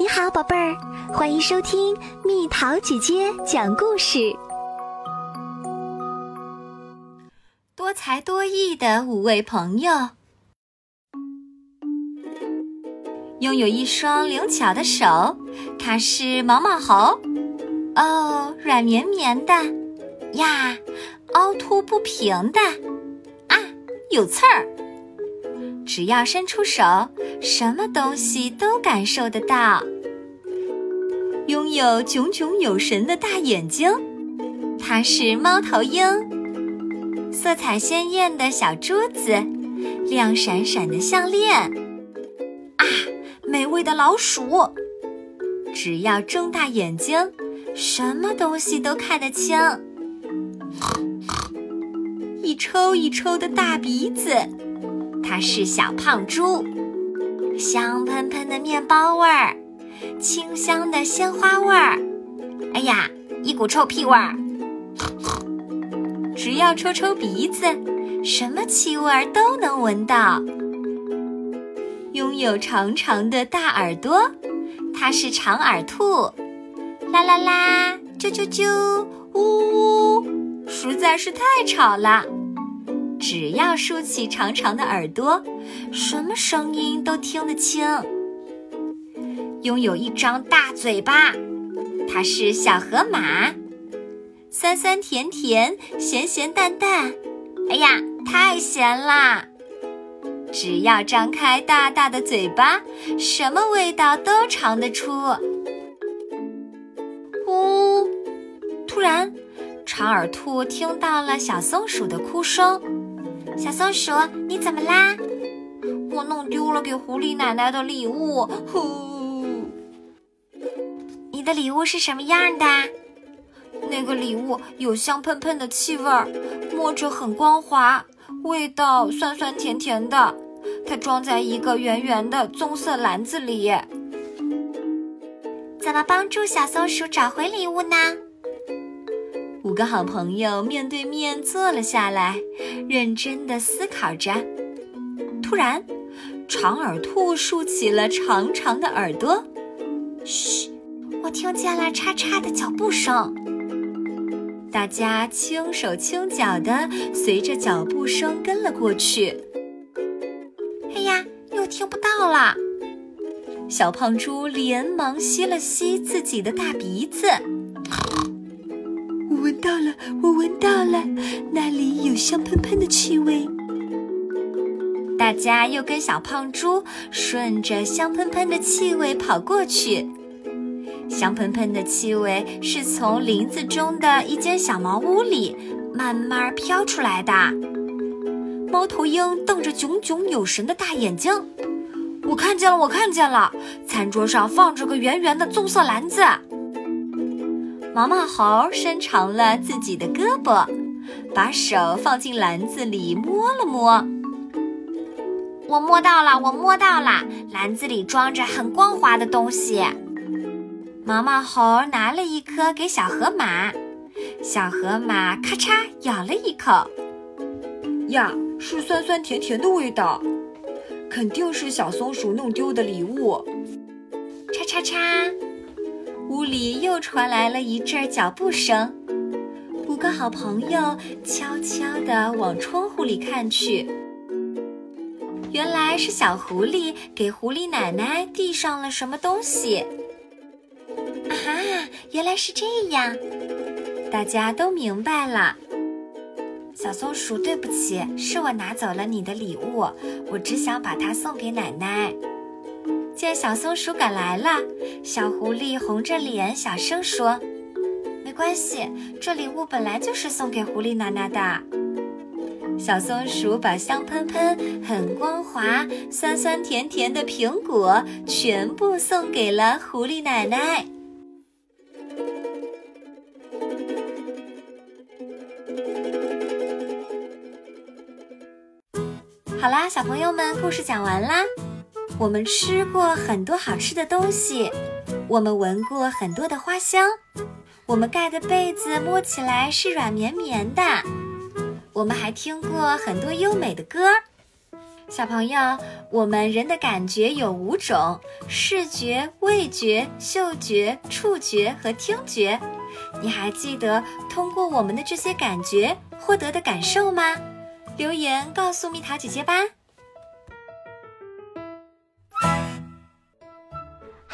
你好，宝贝儿，欢迎收听蜜桃姐姐讲故事。多才多艺的五位朋友，拥有一双灵巧的手，它是毛毛猴。哦，软绵绵的呀，凹凸不平的啊，有刺儿。只要伸出手，什么东西都感受得到。拥有炯炯有神的大眼睛，它是猫头鹰。色彩鲜艳的小珠子，亮闪闪的项链，啊，美味的老鼠。只要睁大眼睛，什么东西都看得清。一抽一抽的大鼻子。它是小胖猪，香喷喷的面包味儿，清香的鲜花味儿，哎呀，一股臭屁味儿。只要抽抽鼻子，什么气味都能闻到。拥有长长的大耳朵，它是长耳兔，啦啦啦，啾啾啾，呜呜，实在是太吵了。只要竖起长长的耳朵，什么声音都听得清。拥有一张大嘴巴，它是小河马，酸酸甜甜，咸咸淡淡，哎呀，太咸啦！只要张开大大的嘴巴，什么味道都尝得出。呜！突然，长耳兔听到了小松鼠的哭声。小松鼠，你怎么啦？我弄丢了给狐狸奶奶的礼物。呼！你的礼物是什么样的？那个礼物有香喷喷的气味，摸着很光滑，味道酸酸甜甜的。它装在一个圆圆的棕色篮子里。怎么帮助小松鼠找回礼物呢？五个好朋友面对面坐了下来，认真的思考着。突然，长耳兔竖起了长长的耳朵。嘘，我听见了叉叉的脚步声。大家轻手轻脚的随着脚步声跟了过去。哎呀，又听不到了！小胖猪连忙吸了吸自己的大鼻子。到了，我闻到了，那里有香喷喷的气味。大家又跟小胖猪顺着香喷喷的气味跑过去。香喷喷的气味是从林子中的一间小茅屋里慢慢飘出来的。猫头鹰瞪着炯炯有神的大眼睛，我看见了，我看见了，餐桌上放着个圆圆的棕色篮子。毛毛猴伸长了自己的胳膊，把手放进篮子里摸了摸。我摸到了，我摸到了，篮子里装着很光滑的东西。毛毛猴拿了一颗给小河马，小河马咔嚓咬了一口，呀，是酸酸甜甜的味道，肯定是小松鼠弄丢的礼物。叉叉叉。屋里又传来了一阵脚步声，五个好朋友悄悄地往窗户里看去。原来是小狐狸给狐狸奶奶递上了什么东西。啊哈，原来是这样，大家都明白了。小松鼠，对不起，是我拿走了你的礼物，我只想把它送给奶奶。见小松鼠赶来了，小狐狸红着脸小声说：“没关系，这礼物本来就是送给狐狸奶奶的。”小松鼠把香喷喷、很光滑、酸酸甜甜的苹果全部送给了狐狸奶奶。好啦，小朋友们，故事讲完啦。我们吃过很多好吃的东西，我们闻过很多的花香，我们盖的被子摸起来是软绵绵的，我们还听过很多优美的歌。小朋友，我们人的感觉有五种：视觉、味觉、嗅觉、触觉和听觉。你还记得通过我们的这些感觉获得的感受吗？留言告诉蜜桃姐姐吧。